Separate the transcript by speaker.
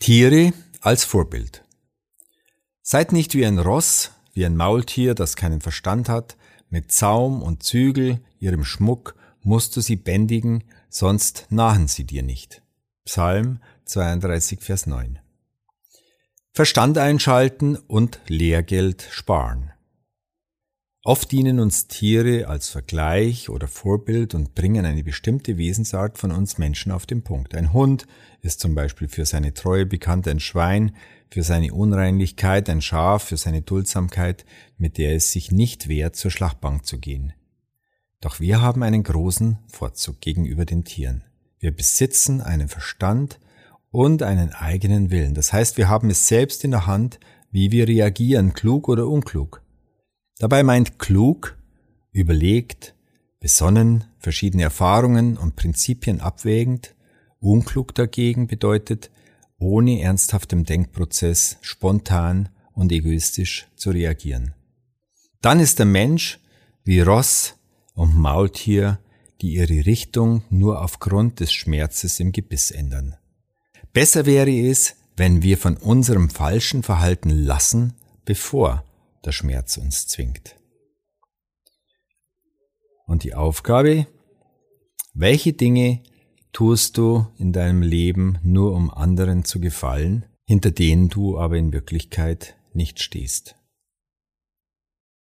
Speaker 1: Tiere als Vorbild. Seid nicht wie ein Ross, wie ein Maultier, das keinen Verstand hat, mit Zaum und Zügel, ihrem Schmuck, musst du sie bändigen, sonst nahen sie dir nicht. Psalm 32, Vers 9. Verstand einschalten und Lehrgeld sparen. Oft dienen uns Tiere als Vergleich oder Vorbild und bringen eine bestimmte Wesensart von uns Menschen auf den Punkt. Ein Hund ist zum Beispiel für seine Treue bekannt, ein Schwein für seine Unreinlichkeit, ein Schaf für seine Duldsamkeit, mit der es sich nicht wehrt, zur Schlachtbank zu gehen. Doch wir haben einen großen Vorzug gegenüber den Tieren. Wir besitzen einen Verstand und einen eigenen Willen. Das heißt, wir haben es selbst in der Hand, wie wir reagieren, klug oder unklug. Dabei meint klug, überlegt, besonnen, verschiedene Erfahrungen und Prinzipien abwägend, unklug dagegen bedeutet, ohne ernsthaftem Denkprozess spontan und egoistisch zu reagieren. Dann ist der Mensch wie Ross und Maultier, die ihre Richtung nur aufgrund des Schmerzes im Gebiss ändern. Besser wäre es, wenn wir von unserem falschen Verhalten lassen, bevor der Schmerz uns zwingt. Und die Aufgabe, welche Dinge tust du in deinem Leben nur um anderen zu gefallen, hinter denen du aber in Wirklichkeit nicht stehst.